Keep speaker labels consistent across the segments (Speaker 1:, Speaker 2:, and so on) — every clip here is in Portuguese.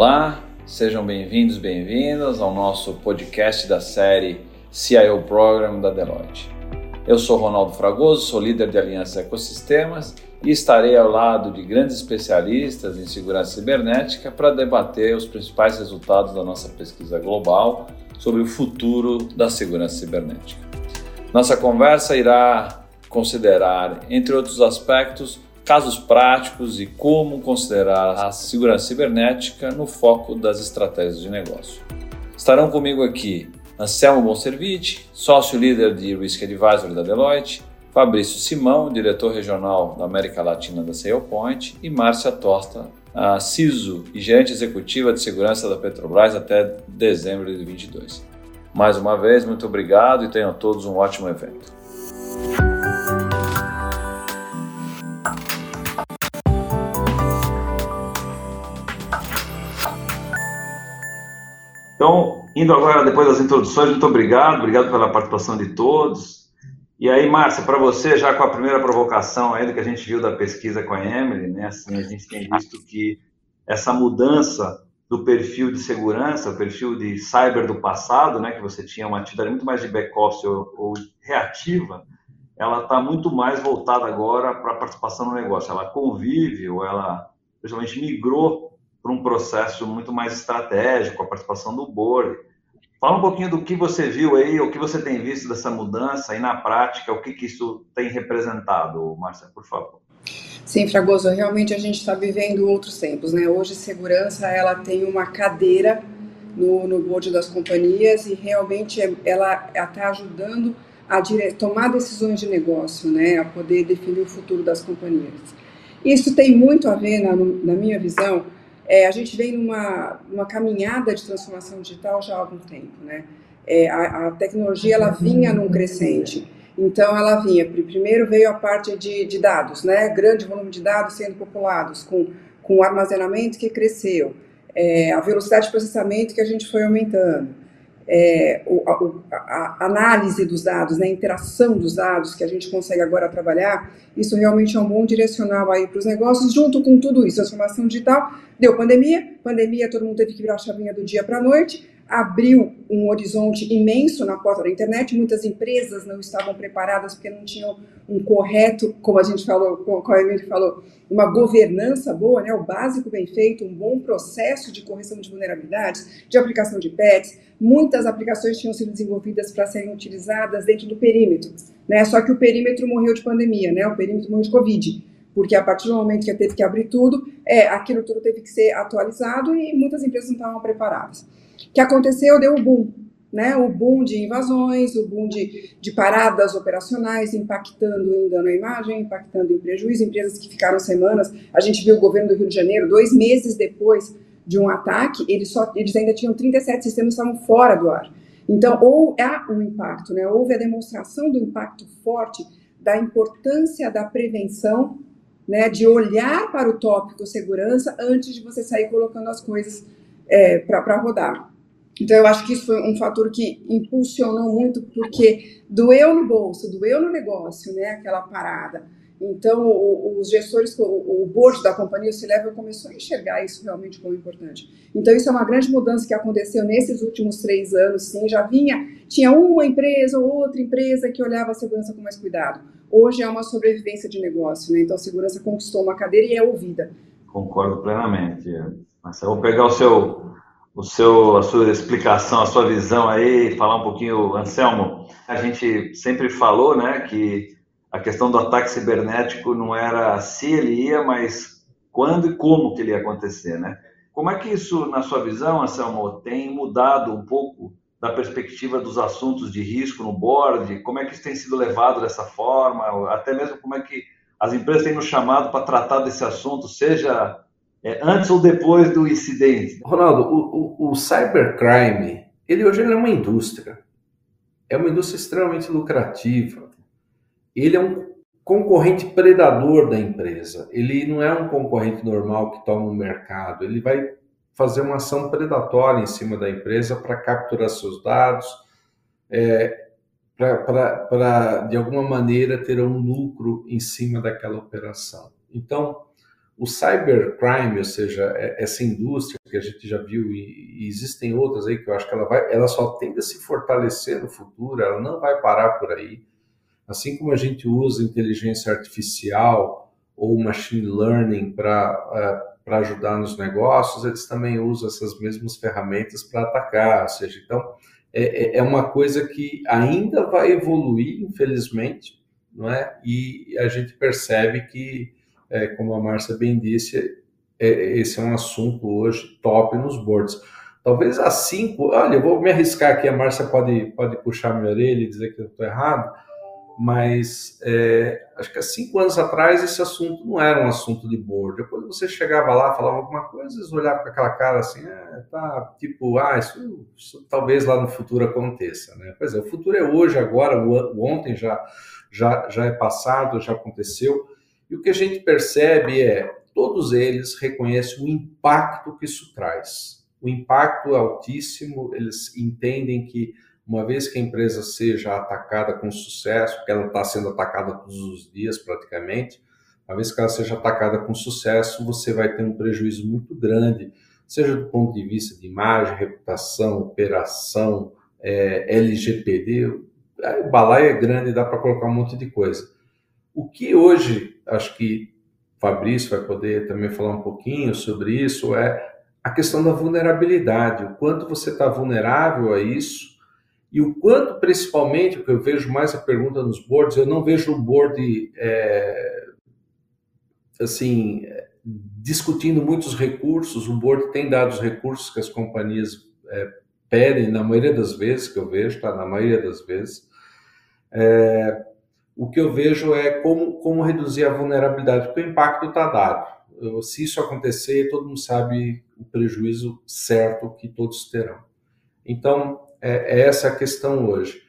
Speaker 1: Olá, sejam bem-vindos, bem-vindas ao nosso podcast da série CIO Program da Deloitte. Eu sou Ronaldo Fragoso, sou líder de Aliança Ecosistemas e estarei ao lado de grandes especialistas em segurança cibernética para debater os principais resultados da nossa pesquisa global sobre o futuro da segurança cibernética. Nossa conversa irá considerar, entre outros aspectos, casos práticos e como considerar a segurança cibernética no foco das estratégias de negócio. Estarão comigo aqui Anselmo Bonservite, sócio-líder de Risk Advisory da Deloitte, Fabrício Simão, diretor regional da América Latina da SailPoint e Márcia Tosta, a CISO e gerente executiva de segurança da Petrobras até dezembro de 2022. Mais uma vez, muito obrigado e tenham todos um ótimo evento. Então, indo agora depois das introduções, muito obrigado, obrigado pela participação de todos. E aí, Márcia, para você, já com a primeira provocação aí do que a gente viu da pesquisa com a Emily, né, assim, a gente tem visto que essa mudança do perfil de segurança, o perfil de cyber do passado, né, que você tinha uma atividade muito mais de back-office ou, ou reativa, ela está muito mais voltada agora para a participação no negócio. Ela convive, ou ela, principalmente, migrou para um processo muito mais estratégico, a participação do board. Fala um pouquinho do que você viu aí, o que você tem visto dessa mudança e na prática, o que, que isso tem representado, Márcia, por favor.
Speaker 2: Sim, Fragoso, realmente a gente está vivendo outros tempos, né? Hoje segurança ela tem uma cadeira no, no board das companhias e realmente ela está ajudando a dire... tomar decisões de negócio, né? A poder definir o futuro das companhias. Isso tem muito a ver, na, na minha visão, é, a gente vem numa, numa caminhada de transformação digital já há algum tempo, né? É, a, a, tecnologia ela vinha num crescente. Então ela vinha, primeiro veio a parte de, de dados, né? Grande volume de dados sendo populados com com o armazenamento que cresceu, é, a velocidade de processamento que a gente foi aumentando, é, a, a, análise dos dados, né, a interação dos dados que a gente consegue agora trabalhar, isso realmente é um bom direcional aí para os negócios, junto com tudo isso, transformação digital, Deu pandemia, pandemia, todo mundo teve que virar a chavinha do dia para a noite, abriu um horizonte imenso na porta da internet. Muitas empresas não estavam preparadas porque não tinham um correto, como a gente falou, como a Emílio falou, uma governança boa, né, o básico bem feito, um bom processo de correção de vulnerabilidades, de aplicação de patches. Muitas aplicações tinham sido desenvolvidas para serem utilizadas dentro do perímetro, né? Só que o perímetro morreu de pandemia, né? O perímetro morreu de Covid porque a partir do momento que teve que abrir tudo, é, aquilo tudo teve que ser atualizado e muitas empresas não estavam preparadas. Que aconteceu? Deu o boom, né? O boom de invasões, o boom de, de paradas operacionais, impactando em dano à imagem, impactando em prejuízo, empresas que ficaram semanas. A gente viu o governo do Rio de Janeiro, dois meses depois de um ataque, eles, só, eles ainda tinham 37 sistemas que estavam fora do ar. Então, ou há um impacto, né? houve a demonstração do impacto forte da importância da prevenção né, de olhar para o tópico segurança antes de você sair colocando as coisas é, para rodar. Então, eu acho que isso foi um fator que impulsionou muito, porque doeu no bolso, doeu no negócio, né, aquela parada. Então, os gestores, o, board da companhia, o C-Level, começou a enxergar isso realmente como importante. Então, isso é uma grande mudança que aconteceu nesses últimos três anos, sim. Já vinha, tinha uma empresa ou outra empresa que olhava a segurança com mais cuidado. Hoje é uma sobrevivência de negócio, né? Então, a segurança conquistou uma cadeira e é ouvida.
Speaker 1: Concordo plenamente. Eu vou pegar o seu, o seu, a sua explicação, a sua visão aí, falar um pouquinho, Anselmo. A gente sempre falou, né, que a questão do ataque cibernético não era se ele ia, mas quando e como que ele ia acontecer, né? Como é que isso, na sua visão, Anselmo, tem mudado um pouco da perspectiva dos assuntos de risco no board? Como é que isso tem sido levado dessa forma? Até mesmo como é que as empresas têm nos chamado para tratar desse assunto, seja é, antes ou depois do incidente?
Speaker 3: Ronaldo, o, o, o cybercrime, ele hoje ele é uma indústria. É uma indústria extremamente lucrativa ele é um concorrente predador da empresa. Ele não é um concorrente normal que toma um mercado. Ele vai fazer uma ação predatória em cima da empresa para capturar seus dados, é, para, de alguma maneira, ter um lucro em cima daquela operação. Então, o cybercrime, ou seja, é, essa indústria que a gente já viu e, existem outras aí que eu acho que ela vai, ela só tende a se fortalecer no futuro, ela não vai parar por aí. Assim como a gente usa inteligência artificial ou machine learning para uh, para ajudar nos negócios, eles também usam essas mesmas ferramentas para atacar. Ou seja, então é, é, é uma coisa que ainda vai evoluir, infelizmente, não é? E a gente percebe que é, como a Márcia bem disse, é, esse é um assunto hoje top nos boards. Talvez há cinco, olha, eu vou me arriscar aqui, a Márcia pode, pode puxar minha orelha e dizer que eu estou errado, mas é, acho que há cinco anos atrás esse assunto não era um assunto de board. Depois você chegava lá, falava alguma coisa, eles olhavam com aquela cara assim, é, tá, tipo, ah, isso, isso, talvez lá no futuro aconteça, né? Pois é, o futuro é hoje, agora, o ontem já, já, já é passado, já aconteceu, e o que a gente percebe é, todos eles reconhecem o impacto que isso traz. O impacto é altíssimo, eles entendem que uma vez que a empresa seja atacada com sucesso, que ela está sendo atacada todos os dias praticamente, uma vez que ela seja atacada com sucesso, você vai ter um prejuízo muito grande, seja do ponto de vista de imagem, reputação, operação, é, LGPD, o balaio é grande, dá para colocar um monte de coisa. O que hoje, acho que Fabrício vai poder também falar um pouquinho sobre isso, é a questão da vulnerabilidade, o quanto você está vulnerável a isso e o quanto, principalmente, o que eu vejo mais a pergunta nos boards, eu não vejo o board é, assim discutindo muitos recursos. O board tem dado os recursos que as companhias é, pedem, na maioria das vezes que eu vejo, tá? Na maioria das vezes. É, o que eu vejo é como, como reduzir a vulnerabilidade, porque o impacto está dado. Se isso acontecer, todo mundo sabe o prejuízo certo que todos terão. Então, é, é essa a questão hoje.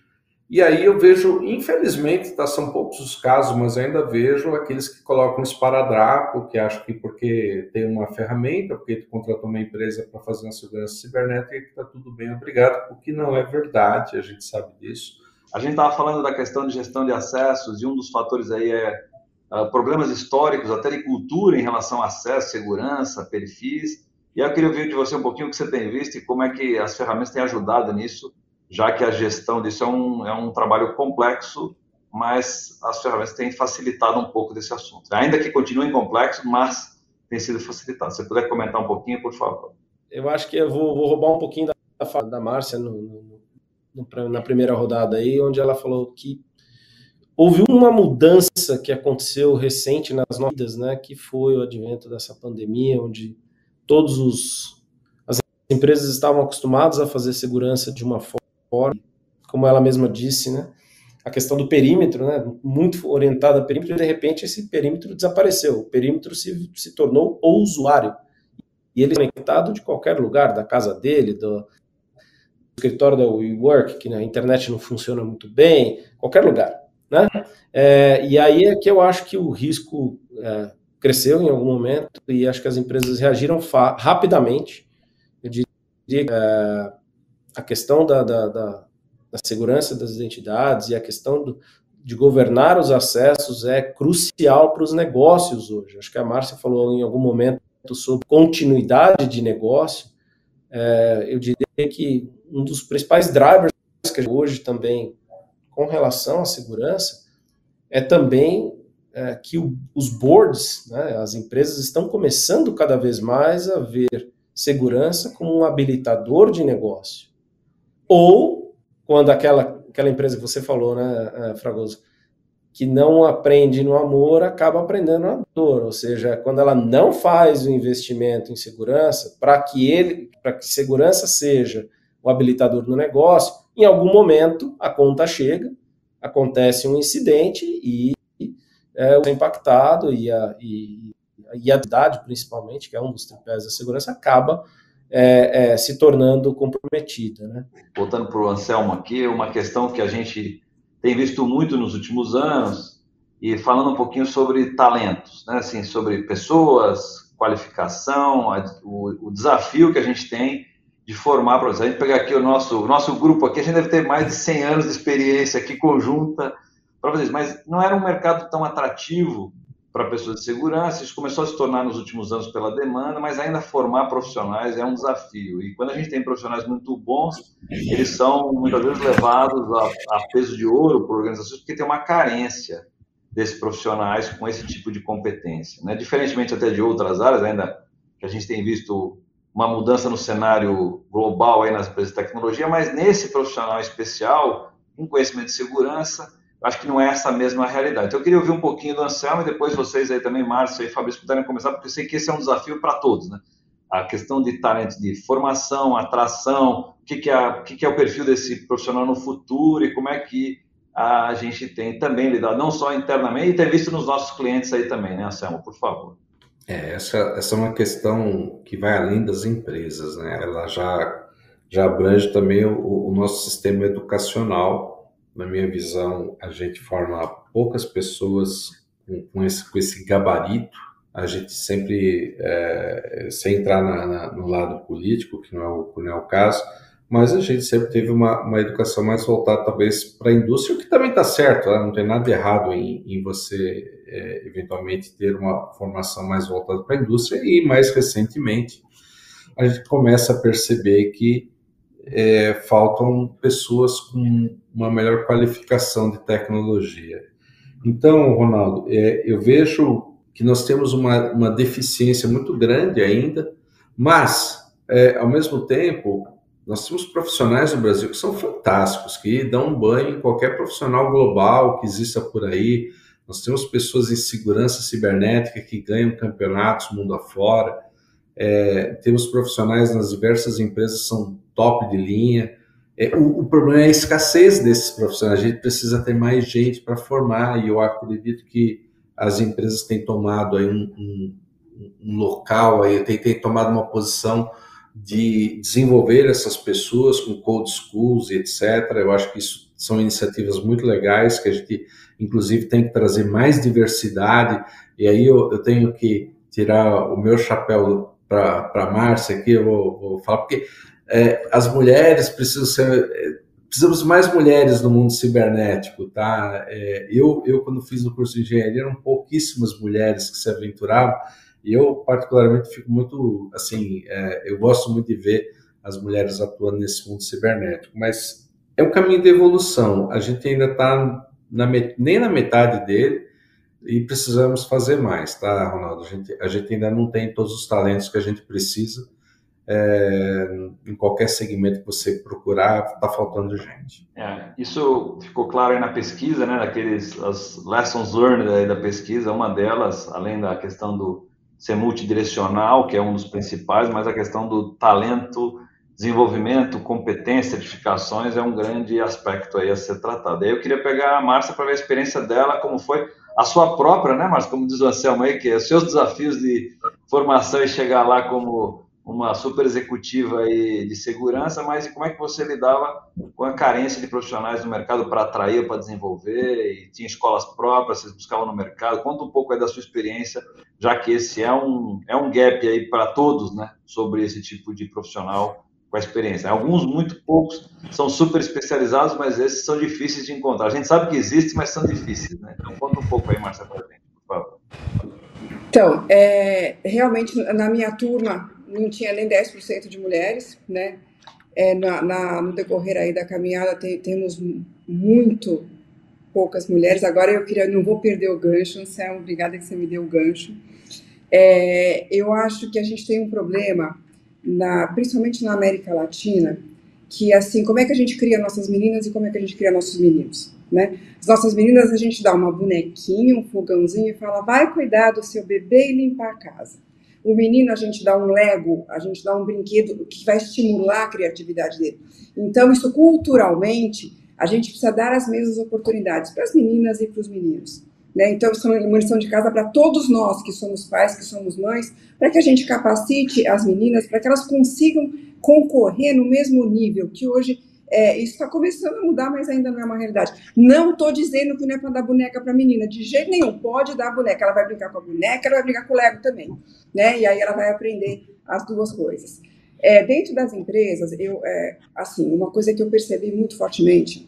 Speaker 3: E aí eu vejo, infelizmente, tá, são poucos os casos, mas ainda vejo aqueles que colocam esparadrapo, que acham que porque tem uma ferramenta, porque tu contratou uma empresa para fazer uma segurança cibernética, que está tudo bem, obrigado, o que não é verdade, a gente sabe disso.
Speaker 1: A gente estava falando da questão de gestão de acessos e um dos fatores aí é uh, problemas históricos, até de cultura em relação a acesso, segurança, perfis. E eu queria ouvir de você um pouquinho o que você tem visto e como é que as ferramentas têm ajudado nisso, já que a gestão disso é um, é um trabalho complexo, mas as ferramentas têm facilitado um pouco desse assunto. Ainda que continue complexo, mas tem sido facilitado. Se você puder comentar um pouquinho, por favor.
Speaker 4: Eu acho que eu vou, vou roubar um pouquinho da fala da Márcia no, no na primeira rodada aí, onde ela falou que houve uma mudança que aconteceu recente nas nossas né, que foi o advento dessa pandemia, onde todos os as empresas estavam acostumadas a fazer segurança de uma forma, como ela mesma disse, né, a questão do perímetro, né, muito orientada a perímetro, e de repente esse perímetro desapareceu, o perímetro se, se tornou o usuário, e ele é conectado de qualquer lugar, da casa dele, do, escritório da WeWork, que na internet não funciona muito bem, qualquer lugar, né? É, e aí é que eu acho que o risco é, cresceu em algum momento e acho que as empresas reagiram rapidamente. Eu diria é, a questão da, da, da, da, segurança das identidades e a questão do, de governar os acessos é crucial para os negócios hoje. Acho que a Márcia falou em algum momento sobre continuidade de negócio. É, eu diria que um dos principais drivers que hoje também com relação à segurança é também é, que o, os boards, né, as empresas estão começando cada vez mais a ver segurança como um habilitador de negócio. Ou quando aquela, aquela empresa que você falou, né, é, Fragoso, que não aprende no amor, acaba aprendendo na dor. Ou seja, quando ela não faz o investimento em segurança, para que ele, para que segurança seja o habilitador no negócio, em algum momento a conta chega, acontece um incidente e é, o impactado e a, e, e a idade, principalmente, que é um dos tripés da segurança, acaba é, é, se tornando comprometida. Né?
Speaker 1: Voltando para o Anselmo aqui, uma questão que a gente tem visto muito nos últimos anos, e falando um pouquinho sobre talentos, né? assim, sobre pessoas, qualificação, a, o, o desafio que a gente tem de formar professores. A gente pegar aqui o nosso, o nosso grupo aqui, a gente deve ter mais de 100 anos de experiência aqui conjunta para vocês, mas não era um mercado tão atrativo para pessoas de segurança. Isso começou a se tornar nos últimos anos pela demanda, mas ainda formar profissionais é um desafio. E quando a gente tem profissionais muito bons, eles são muitas vezes levados a, a peso de ouro por organizações porque tem uma carência desses profissionais com esse tipo de competência. Né? Diferentemente até de outras áreas, ainda que a gente tem visto uma mudança no cenário global aí nas empresas de tecnologia, mas nesse profissional especial, com conhecimento de segurança, acho que não é essa mesma realidade. Então, eu queria ouvir um pouquinho do Anselmo e depois vocês aí também, Márcio e Fabrício, puderem começar, porque eu sei que esse é um desafio para todos, né? A questão de talento de formação, atração, o que, que, é, o que, que é o perfil desse profissional no futuro e como é que a gente tem também lidado, não só internamente, e tem visto nos nossos clientes aí também, né, Anselmo? Por favor.
Speaker 3: É, essa, essa é uma questão que vai além das empresas, né? Ela já, já abrange também o, o nosso sistema educacional. Na minha visão, a gente forma poucas pessoas com, esse, com esse gabarito. A gente sempre, é, sem entrar na, na, no lado político, que não é o, não é o caso, mas a gente sempre teve uma, uma educação mais voltada talvez para a indústria, o que também está certo, né? não tem nada errado em, em você é, eventualmente ter uma formação mais voltada para a indústria e mais recentemente a gente começa a perceber que é, faltam pessoas com uma melhor qualificação de tecnologia. Então, Ronaldo, é, eu vejo que nós temos uma, uma deficiência muito grande ainda, mas, é, ao mesmo tempo, nós temos profissionais no Brasil que são fantásticos, que dão um banho em qualquer profissional global que exista por aí. Nós temos pessoas em segurança cibernética que ganham campeonatos mundo afora. É, temos profissionais nas diversas empresas que são top de linha. É, o, o, problema é a escassez desses profissionais. A gente precisa ter mais gente para formar e eu acredito que as empresas têm tomado aí um, um, um local, aí, têm, têm tomado uma posição de desenvolver essas pessoas com code schools e etc. Eu acho que isso são iniciativas muito legais que a gente, inclusive, tem que trazer mais diversidade. E aí eu, eu tenho que tirar o meu chapéu para a Márcia aqui, eu vou, vou falar, porque é, as mulheres precisam ser. Precisamos mais mulheres no mundo cibernético, tá? É, eu, eu, quando fiz o curso de engenharia, eram pouquíssimas mulheres que se aventuravam, e eu, particularmente, fico muito, assim, é, eu gosto muito de ver as mulheres atuando nesse mundo cibernético, mas é um caminho de evolução. A gente ainda está nem na metade dele e precisamos fazer mais, tá, Ronaldo? A gente, a gente ainda não tem todos os talentos que a gente precisa. É, em qualquer segmento que você procurar, está faltando gente.
Speaker 1: É, isso ficou claro aí na pesquisa, né? Daqueles as lessons learned da pesquisa. Uma delas, além da questão do ser multidirecional, que é um dos principais, mas a questão do talento, desenvolvimento, competência, certificações é um grande aspecto aí a ser tratado. Aí eu queria pegar a Márcia para ver a experiência dela, como foi a sua própria, né, Márcia, como diz o Anselmo aí, que é os seus desafios de formação e chegar lá como uma super executiva aí de segurança, mas como é que você lidava com a carência de profissionais no mercado para atrair, para desenvolver, e tinha escolas próprias, vocês buscavam no mercado? Conta um pouco aí da sua experiência, já que esse é um, é um gap aí para todos, né, sobre esse tipo de profissional com a experiência. Alguns, muito poucos, são super especializados, mas esses são difíceis de encontrar. A gente sabe que existe, mas são difíceis, né? Então conta um pouco aí, Marcia, para gente, por favor.
Speaker 2: Então, é, realmente, na minha turma, não tinha nem 10% de mulheres, né? É, na, na, no decorrer aí da caminhada tem, temos muito poucas mulheres. Agora eu queria, não vou perder o gancho, Anselmo, obrigada que você me deu o gancho. É, eu acho que a gente tem um problema, na, principalmente na América Latina, que assim, como é que a gente cria nossas meninas e como é que a gente cria nossos meninos, né? As nossas meninas a gente dá uma bonequinha, um fogãozinho e fala, vai cuidar do seu bebê e limpar a casa. O menino, a gente dá um Lego, a gente dá um brinquedo que vai estimular a criatividade dele. Então, isso culturalmente, a gente precisa dar as mesmas oportunidades para as meninas e para os meninos. Né? Então, isso é uma lição de casa para todos nós que somos pais, que somos mães, para que a gente capacite as meninas, para que elas consigam concorrer no mesmo nível que hoje é, isso está começando a mudar, mas ainda não é uma realidade. Não estou dizendo que não é para dar boneca para menina, de jeito nenhum. Pode dar boneca, ela vai brincar com a boneca, ela vai brincar com o Lego também, né? E aí ela vai aprender as duas coisas. É, dentro das empresas, eu, é, assim, uma coisa que eu percebi muito fortemente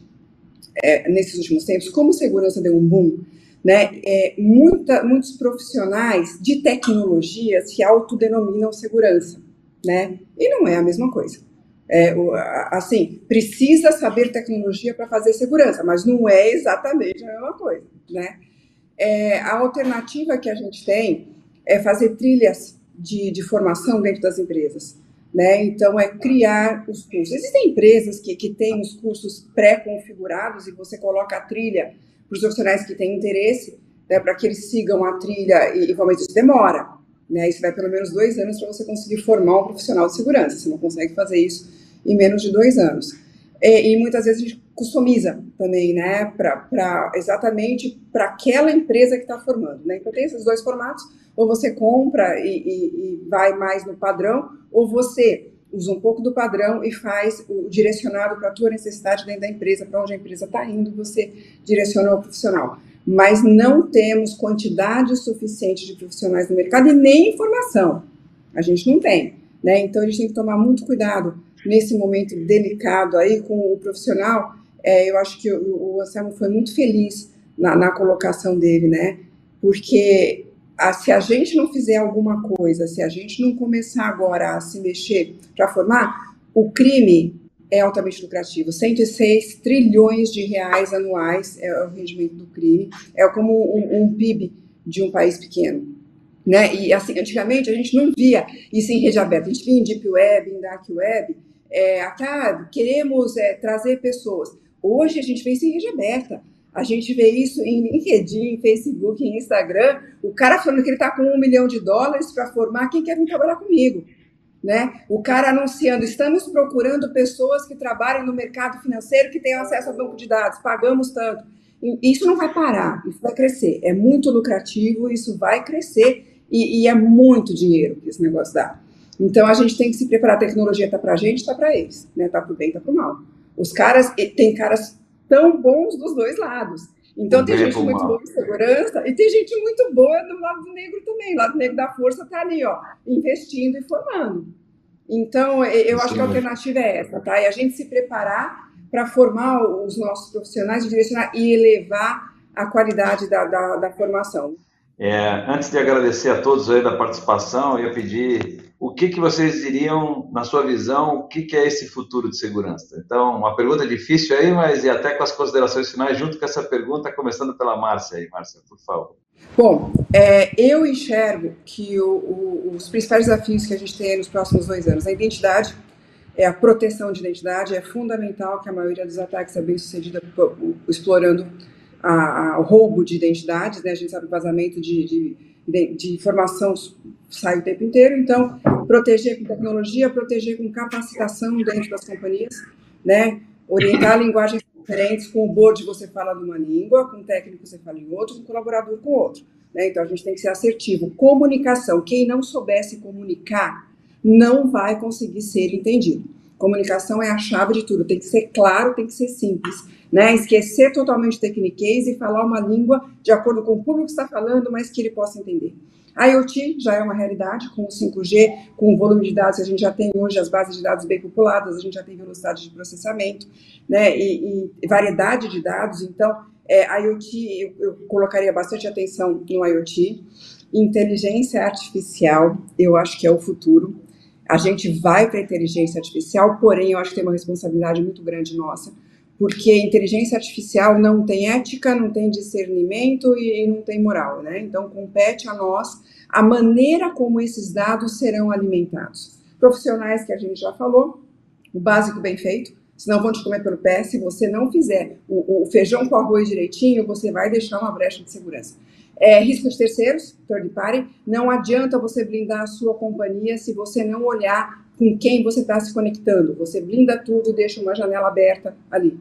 Speaker 2: é, nesses últimos tempos, como segurança deu um boom, né? É, muita, muitos profissionais de tecnologia se autodenominam segurança, né? E não é a mesma coisa. É, assim, precisa saber tecnologia para fazer segurança, mas não é exatamente a mesma coisa, né? É, a alternativa que a gente tem é fazer trilhas de, de formação dentro das empresas. Né? Então, é criar os cursos. Existem empresas que, que têm os cursos pré-configurados e você coloca a trilha para os profissionais que têm interesse, né, para que eles sigam a trilha, e, e isso demora. Né? Isso vai pelo menos dois anos para você conseguir formar um profissional de segurança. Você não consegue fazer isso em menos de dois anos. E, e muitas vezes a gente customiza também, né, para exatamente para aquela empresa que está formando. Né? Então tem esses dois formatos, ou você compra e, e, e vai mais no padrão, ou você usa um pouco do padrão e faz o direcionado para a tua necessidade dentro da empresa, para onde a empresa está indo, você direciona o profissional. Mas não temos quantidade suficiente de profissionais no mercado e nem informação. A gente não tem. Né? Então a gente tem que tomar muito cuidado nesse momento delicado aí com o profissional. É, eu acho que o, o Anselmo foi muito feliz na, na colocação dele, né? Porque a, se a gente não fizer alguma coisa, se a gente não começar agora a se mexer para formar, o crime é altamente lucrativo. 106 trilhões de reais anuais é o rendimento do crime. É como um, um PIB de um país pequeno. Né? E assim, antigamente a gente não via isso em rede aberta, a gente via em Deep Web, em Dark Web, é, queremos é, trazer pessoas. Hoje a gente vê isso em rede aberta. A gente vê isso em LinkedIn, Facebook, em Instagram, o cara falando que ele está com um milhão de dólares para formar quem quer vir trabalhar comigo. Né? O cara anunciando, estamos procurando pessoas que trabalhem no mercado financeiro, que tenham acesso a banco de dados, pagamos tanto. Isso não vai parar, isso vai crescer. É muito lucrativo, isso vai crescer e, e é muito dinheiro que esse negócio dá. Então a gente tem que se preparar. A tecnologia está para a gente, está para eles, né? Tá para o bem, está para o mal. Os caras, tem caras tão bons dos dois lados. Então, tem gente muito boa em segurança e tem gente muito boa do lado negro também. O lado negro da força está ali, ó, investindo e formando. Então, eu acho que a alternativa é essa, tá? E a gente se preparar para formar os nossos profissionais, direcionar e elevar a qualidade da, da, da formação.
Speaker 1: É, antes de agradecer a todos aí da participação, eu ia pedir o que, que vocês diriam, na sua visão, o que, que é esse futuro de segurança? Então, uma pergunta difícil aí, mas e até com as considerações finais, junto com essa pergunta, começando pela Márcia aí, Márcia, por favor.
Speaker 2: Bom, é, eu enxergo que o, o, os principais desafios que a gente tem nos próximos dois anos, a identidade, é a proteção de identidade, é fundamental que a maioria dos ataques é bem sucedida explorando a, roubo de identidades, né? A gente sabe o vazamento de, de, de, de informação sai o tempo inteiro, então proteger com tecnologia, proteger com capacitação dentro das companhias, né? Orientar linguagens diferentes, com o board você fala numa língua, com o técnico você fala em outro, com o colaborador com outro. Né? Então a gente tem que ser assertivo. Comunicação, quem não soubesse comunicar não vai conseguir ser entendido. Comunicação é a chave de tudo, tem que ser claro, tem que ser simples. Né? Esquecer totalmente tecniquez e falar uma língua de acordo com o público que está falando, mas que ele possa entender. A IoT já é uma realidade com o 5G, com o volume de dados que a gente já tem hoje, as bases de dados bem populadas, a gente já tem velocidade de processamento, né, e, e variedade de dados. Então, é, a IoT, eu, eu colocaria bastante atenção no IoT. Inteligência artificial, eu acho que é o futuro. A gente vai para a inteligência artificial, porém, eu acho que tem uma responsabilidade muito grande nossa, porque inteligência artificial não tem ética, não tem discernimento e, não tem moral, né? Então compete a nós a maneira como esses dados serão alimentados. Profissionais que a gente já falou, o básico bem feito, senão vão te comer pelo pé. Se você não fizer o, o feijão com arroz direitinho, você vai deixar uma brecha de segurança. É, terceiros, third party, não adianta você blindar a sua companhia se você não olhar com quem você está se conectando. Você blinda tudo e deixa uma janela aberta ali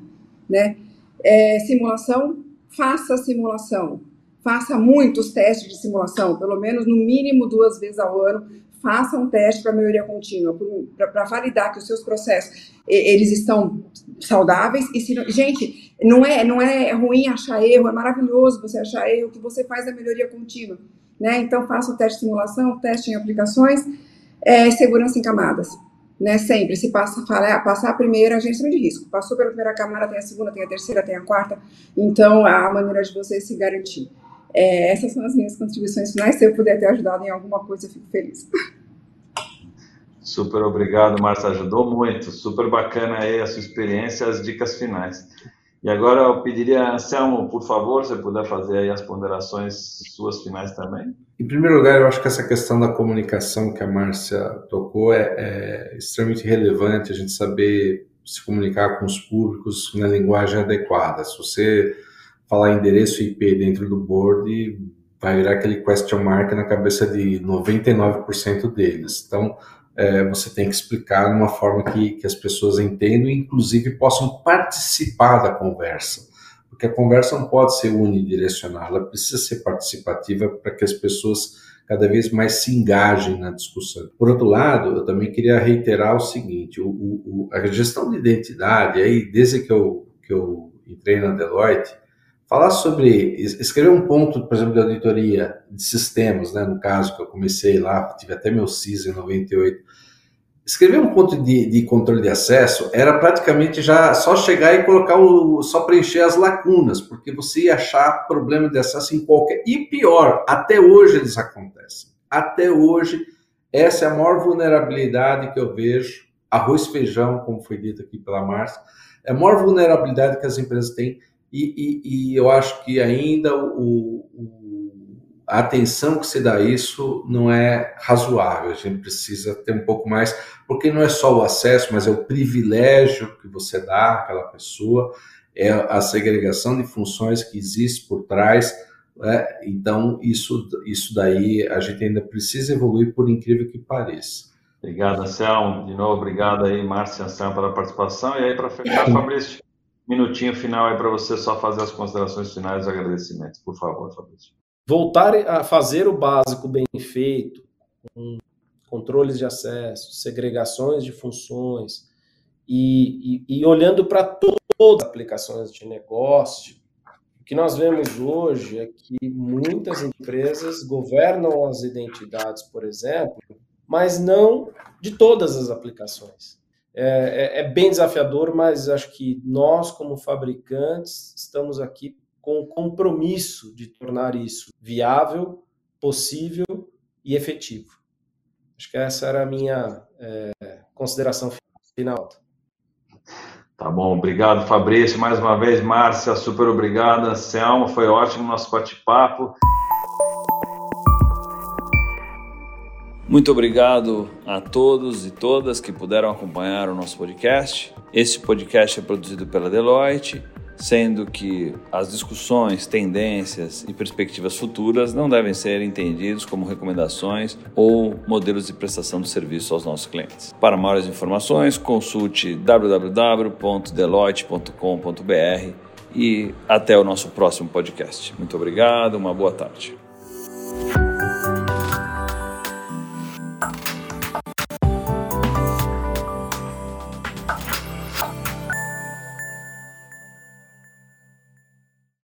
Speaker 2: né? É, simulação, faça simulação. Faça muitos testes de simulação, pelo menos no mínimo duas vezes ao ano. Faça um teste para melhoria contínua, para validar que os seus processos eles estão saudáveis. E se, gente, não é, não é ruim achar erro, é maravilhoso você achar erro, que você faz a melhoria contínua. Né? Então, faça o teste de simulação, teste em aplicações, é, segurança em camadas né? Sempre. Se passa, fala, passar a primeira, a gente de risco. Passou pela primeira camada, tem a segunda, tem a terceira, tem a quarta. Então, a maneira de você se garantir. É, essas são as minhas contribuições finais. Se eu puder ter ajudado em alguma coisa, eu fico feliz.
Speaker 1: Super obrigado, Márcia. Ajudou muito. Super bacana aí a sua experiência, as dicas finais. E agora eu pediria, Anselmo, por favor, se puder fazer aí as ponderações suas finais também.
Speaker 3: Em primeiro lugar, eu acho que essa questão da comunicação que a Márcia tocou é, é extremamente relevante, a gente saber se comunicar com os públicos na linguagem adequada. Se você falar endereço IP dentro do board, vai virar aquele question mark na cabeça de 99% deles. Então, é, você tem que explicar de uma forma que, que as pessoas entendam e, inclusive, possam participar da conversa. Porque a conversa não pode ser unidirecional, ela precisa ser participativa para que as pessoas cada vez mais se engajem na discussão. Por outro lado, eu também queria reiterar o seguinte: o, o, a gestão de identidade, aí, desde que eu, que eu entrei na Deloitte, falar sobre, escrever um ponto, por exemplo, de auditoria de sistemas, né, no caso que eu comecei lá, tive até meu CIS em 98, escrever um ponto de, de, controle de acesso era praticamente já só chegar e colocar o, só preencher as lacunas, porque você ia achar problema de acesso em qualquer, e pior, até hoje eles acontecem, até hoje, essa é a maior vulnerabilidade que eu vejo, arroz feijão, como foi dito aqui pela Márcia, é a maior vulnerabilidade que as empresas têm e, e, e eu acho que ainda o, o, a atenção que se dá a isso não é razoável. A gente precisa ter um pouco mais, porque não é só o acesso, mas é o privilégio que você dá àquela pessoa, é a segregação de funções que existe por trás. Né? Então, isso, isso daí a gente ainda precisa evoluir, por incrível que pareça.
Speaker 1: Obrigado, Anselmo. De novo, obrigado aí, Márcio e Anselmo, pela participação. E aí, para fechar, Fabrício minutinho final aí para você só fazer as considerações finais e agradecimentos, por favor, Fabrício.
Speaker 4: Voltar a fazer o básico bem feito, com controles de acesso, segregações de funções, e, e, e olhando para todas as aplicações de negócio, o que nós vemos hoje é que muitas empresas governam as identidades, por exemplo, mas não de todas as aplicações. É, é, é, bem desafiador, mas acho que nós, como fabricantes, estamos aqui com o compromisso de tornar isso viável, possível e efetivo. Acho que essa era a minha é, consideração final.
Speaker 1: Tá bom, obrigado Fabrício, mais uma vez, Márcia, super obrigada, Selma, foi ótimo o nosso bate-papo. Muito obrigado a todos e todas que puderam acompanhar o nosso podcast. Esse podcast é produzido pela Deloitte, sendo que as discussões, tendências e perspectivas futuras não devem ser entendidos como recomendações ou modelos de prestação de serviço aos nossos clientes. Para maiores informações, consulte www.deloitte.com.br e até o nosso próximo podcast. Muito obrigado, uma boa tarde.